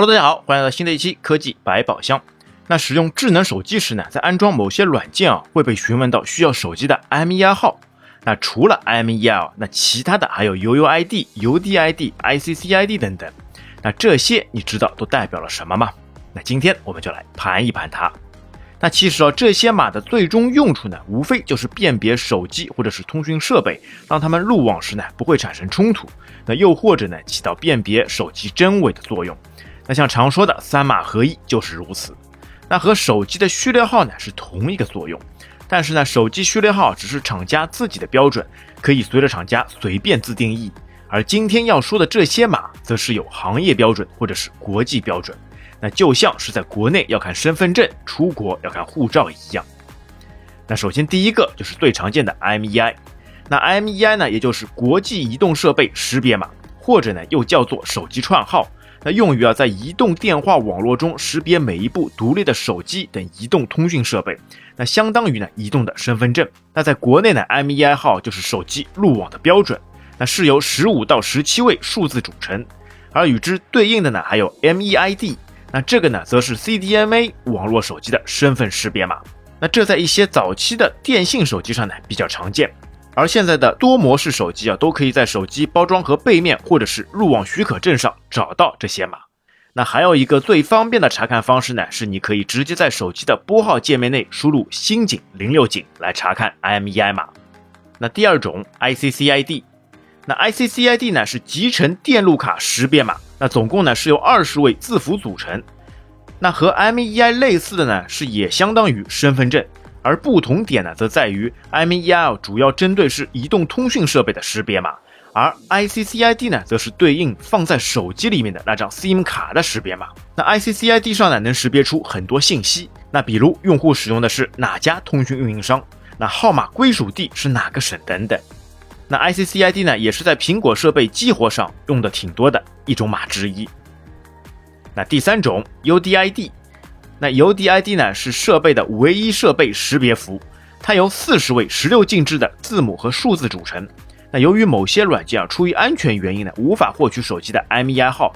Hello，大家好，欢迎来到新的一期科技百宝箱。那使用智能手机时呢，在安装某些软件啊，会被询问到需要手机的 IMEI 号。那除了 IMEI，那其他的还有 UUID、UDID、ICCID 等等。那这些你知道都代表了什么吗？那今天我们就来盘一盘它。那其实啊，这些码的最终用处呢，无非就是辨别手机或者是通讯设备，让他们入网时呢不会产生冲突。那又或者呢，起到辨别手机真伪的作用。那像常说的三码合一就是如此，那和手机的序列号呢是同一个作用，但是呢，手机序列号只是厂家自己的标准，可以随着厂家随便自定义，而今天要说的这些码，则是有行业标准或者是国际标准，那就像是在国内要看身份证，出国要看护照一样。那首先第一个就是最常见的 IMEI，那 IMEI 呢，也就是国际移动设备识别码，或者呢又叫做手机串号。那用于啊，在移动电话网络中识别每一部独立的手机等移动通讯设备，那相当于呢移动的身份证。那在国内呢，MEI 号就是手机路网的标准，那是由十五到十七位数字组成，而与之对应的呢还有 MEID，那这个呢则是 CDMA 网络手机的身份识别码。那这在一些早期的电信手机上呢比较常见。而现在的多模式手机啊，都可以在手机包装盒背面或者是入网许可证上找到这些码。那还有一个最方便的查看方式呢，是你可以直接在手机的拨号界面内输入新井零六井来查看 IMEI 码。那第二种 ICCID，那 ICCID 呢是集成电路卡识别码，那总共呢是由二十位字符组成。那和 MEI 类似的呢，是也相当于身份证。而不同点呢，则在于 MEI 主要针对是移动通讯设备的识别码，而 ICCID 呢，则是对应放在手机里面的那张 SIM 卡的识别码。那 ICCID 上呢，能识别出很多信息，那比如用户使用的是哪家通讯运营商，那号码归属地是哪个省等等。那 ICCID 呢，也是在苹果设备激活上用的挺多的一种码之一。那第三种 UDID。那 UDID 呢是设备的唯一设备识别符，它由四十位十六进制的字母和数字组成。那由于某些软件啊出于安全原因呢无法获取手机的 MEI 号，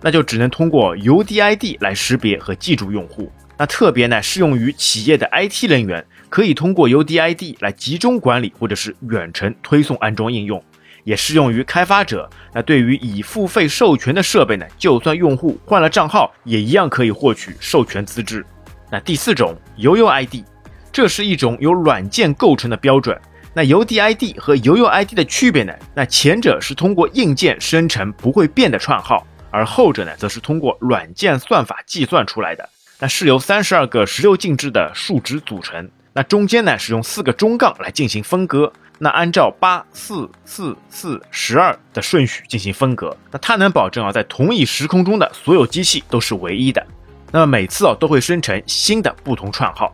那就只能通过 UDID 来识别和记住用户。那特别呢适用于企业的 IT 人员，可以通过 UDID 来集中管理或者是远程推送安装应用。也适用于开发者。那对于已付费授权的设备呢？就算用户换了账号，也一样可以获取授权资质。那第四种 UUID，这是一种由软件构成的标准。那 UDID 和 UUID 的区别呢？那前者是通过硬件生成不会变的串号，而后者呢，则是通过软件算法计算出来的。那是由三十二个十六进制的数值组成。那中间呢，是用四个中杠来进行分割。那按照八四四四十二的顺序进行分隔，那它能保证啊，在同一时空中的所有机器都是唯一的。那么每次啊，都会生成新的不同串号。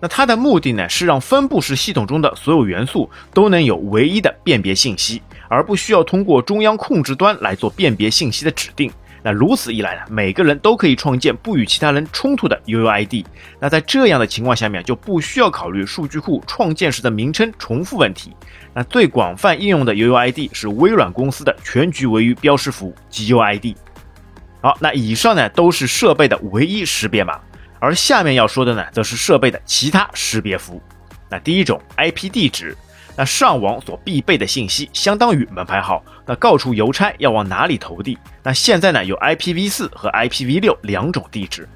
那它的目的呢，是让分布式系统中的所有元素都能有唯一的辨别信息，而不需要通过中央控制端来做辨别信息的指定。那如此一来呢，每个人都可以创建不与其他人冲突的 UUID。那在这样的情况下面，就不需要考虑数据库创建时的名称重复问题。那最广泛应用的 UUID 是微软公司的全局唯一标识符 GUID。好，那以上呢都是设备的唯一识别码，而下面要说的呢，则是设备的其他识别符。那第一种 IP 地址。那上网所必备的信息相当于门牌号，那告诉邮差要往哪里投递。那现在呢有 IPv4 和 IPv6 两种地址。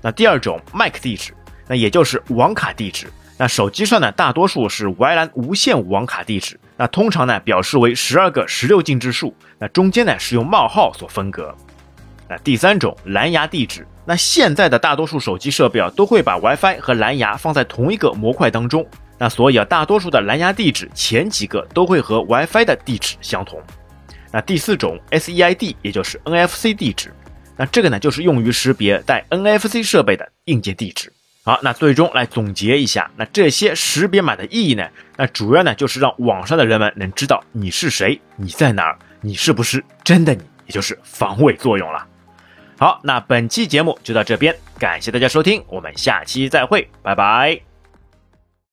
那第二种 MAC 地址，那也就是网卡地址。那手机上呢大多数是 WLAN 无线网卡地址，那通常呢表示为十二个十六进制数，那中间呢是用冒号所分隔。那第三种蓝牙地址，那现在的大多数手机设备啊都会把 WiFi 和蓝牙放在同一个模块当中。那所以啊，大多数的蓝牙地址前几个都会和 WiFi 的地址相同。那第四种 SEID，也就是 NFC 地址，那这个呢就是用于识别带 NFC 设备的硬件地址。好，那最终来总结一下，那这些识别码的意义呢？那主要呢就是让网上的人们能知道你是谁，你在哪儿，你是不是真的你，也就是防伪作用了。好，那本期节目就到这边，感谢大家收听，我们下期再会，拜拜。